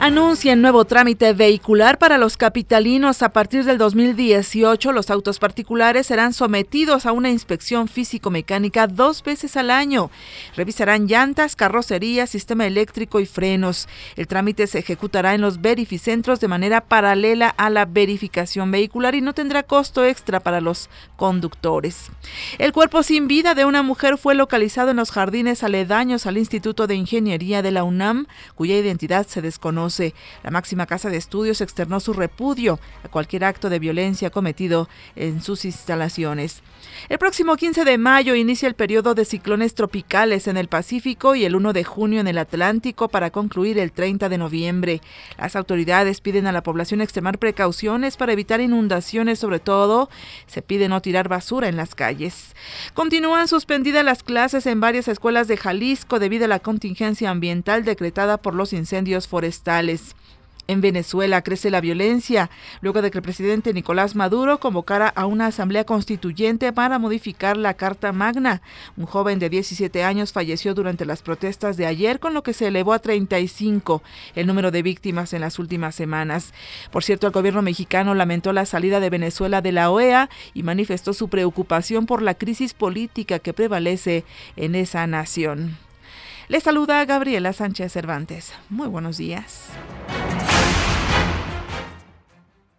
Anuncia el nuevo trámite vehicular para los capitalinos. A partir del 2018, los autos particulares serán sometidos a una inspección físico-mecánica dos veces al año. Revisarán llantas, carrocería, sistema eléctrico y frenos. El trámite se ejecutará en los verificentros de manera paralela a la verificación vehicular y no tendrá costo extra para los conductores. El cuerpo sin vida de una mujer fue localizado en los jardines aledaños al Instituto de Ingeniería de la UNAM, cuya identidad se desconoce. La máxima casa de estudios externó su repudio a cualquier acto de violencia cometido en sus instalaciones. El próximo 15 de mayo inicia el periodo de ciclones tropicales en el Pacífico y el 1 de junio en el Atlántico para concluir el 30 de noviembre. Las autoridades piden a la población extremar precauciones para evitar inundaciones, sobre todo se pide no tirar basura en las calles. Continúan suspendidas las clases en varias escuelas de Jalisco debido a la contingencia ambiental decretada por los incendios forestales. En Venezuela crece la violencia luego de que el presidente Nicolás Maduro convocara a una asamblea constituyente para modificar la Carta Magna. Un joven de 17 años falleció durante las protestas de ayer, con lo que se elevó a 35 el número de víctimas en las últimas semanas. Por cierto, el gobierno mexicano lamentó la salida de Venezuela de la OEA y manifestó su preocupación por la crisis política que prevalece en esa nación. Le saluda Gabriela Sánchez Cervantes. Muy buenos días.